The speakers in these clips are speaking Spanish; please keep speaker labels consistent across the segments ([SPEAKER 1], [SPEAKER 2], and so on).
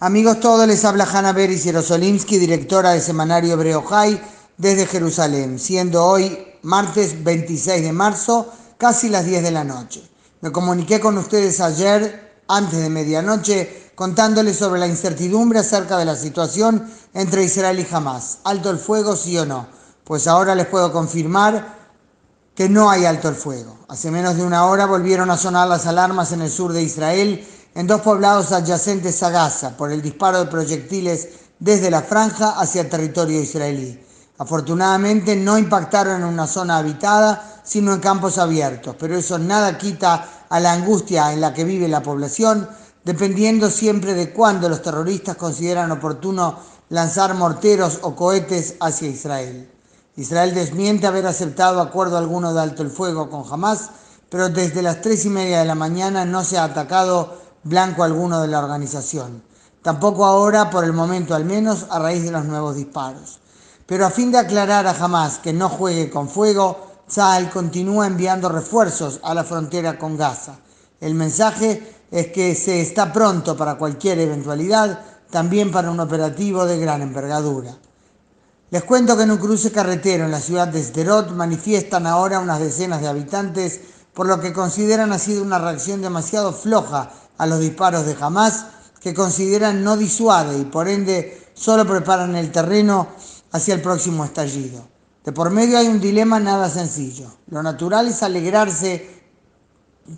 [SPEAKER 1] Amigos todos, les habla Hanna Beris Yerosolimsky, directora de Semanario Hebreo High desde Jerusalén, siendo hoy martes 26 de marzo, casi las 10 de la noche. Me comuniqué con ustedes ayer, antes de medianoche, contándoles sobre la incertidumbre acerca de la situación entre Israel y Hamas. ¿Alto el fuego, sí o no? Pues ahora les puedo confirmar que no hay alto el fuego. Hace menos de una hora volvieron a sonar las alarmas en el sur de Israel en dos poblados adyacentes a Gaza por el disparo de proyectiles desde la franja hacia el territorio israelí. Afortunadamente no impactaron en una zona habitada, sino en campos abiertos, pero eso nada quita a la angustia en la que vive la población, dependiendo siempre de cuándo los terroristas consideran oportuno lanzar morteros o cohetes hacia Israel. Israel desmiente haber aceptado acuerdo alguno de alto el fuego con Hamas, pero desde las tres y media de la mañana no se ha atacado blanco alguno de la organización. Tampoco ahora, por el momento al menos, a raíz de los nuevos disparos. Pero a fin de aclarar a Hamas que no juegue con fuego, Tzal continúa enviando refuerzos a la frontera con Gaza. El mensaje es que se está pronto para cualquier eventualidad, también para un operativo de gran envergadura. Les cuento que en un cruce carretero en la ciudad de Sderot manifiestan ahora unas decenas de habitantes por lo que consideran ha sido una reacción demasiado floja a los disparos de Hamas, que consideran no disuade y por ende solo preparan el terreno hacia el próximo estallido. De por medio hay un dilema nada sencillo. Lo natural es alegrarse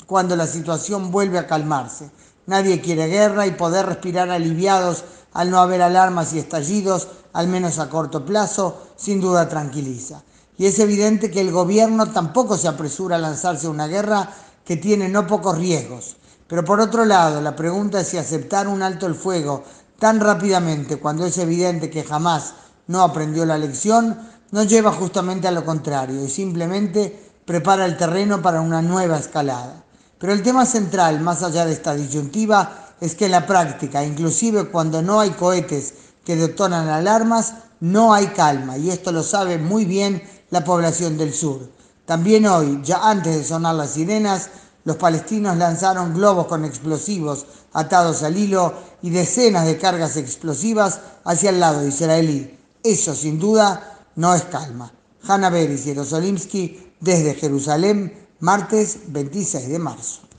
[SPEAKER 1] cuando la situación vuelve a calmarse. Nadie quiere guerra y poder respirar aliviados al no haber alarmas y estallidos, al menos a corto plazo, sin duda tranquiliza. Y es evidente que el gobierno tampoco se apresura a lanzarse a una guerra que tiene no pocos riesgos. Pero por otro lado, la pregunta es si aceptar un alto el fuego tan rápidamente cuando es evidente que jamás no aprendió la lección, nos lleva justamente a lo contrario y simplemente prepara el terreno para una nueva escalada. Pero el tema central, más allá de esta disyuntiva, es que en la práctica, inclusive cuando no hay cohetes que detonan alarmas, no hay calma y esto lo sabe muy bien la población del sur. También hoy, ya antes de sonar las sirenas, los palestinos lanzaron globos con explosivos atados al hilo y decenas de cargas explosivas hacia el lado israelí. Eso sin duda no es calma. Hanna Beris y Jerosolimsky desde Jerusalén, martes 26 de marzo.